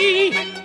me.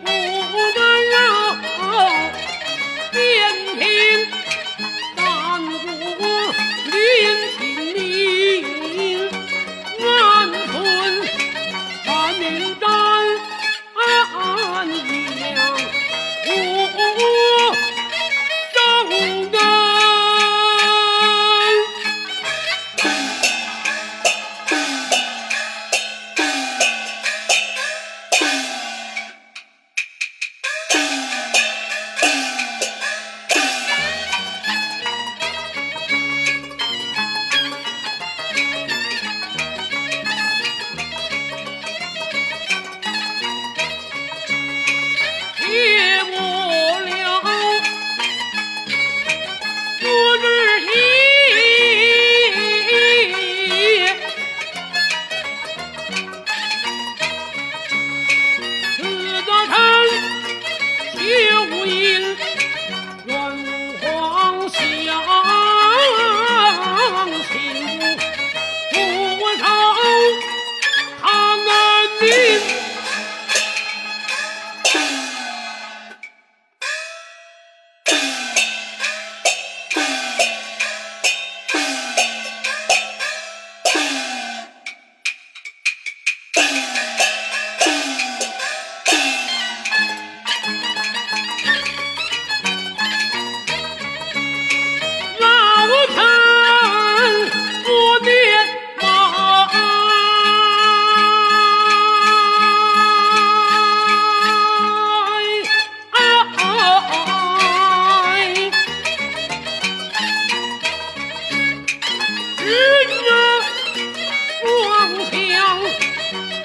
be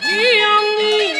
娘娘。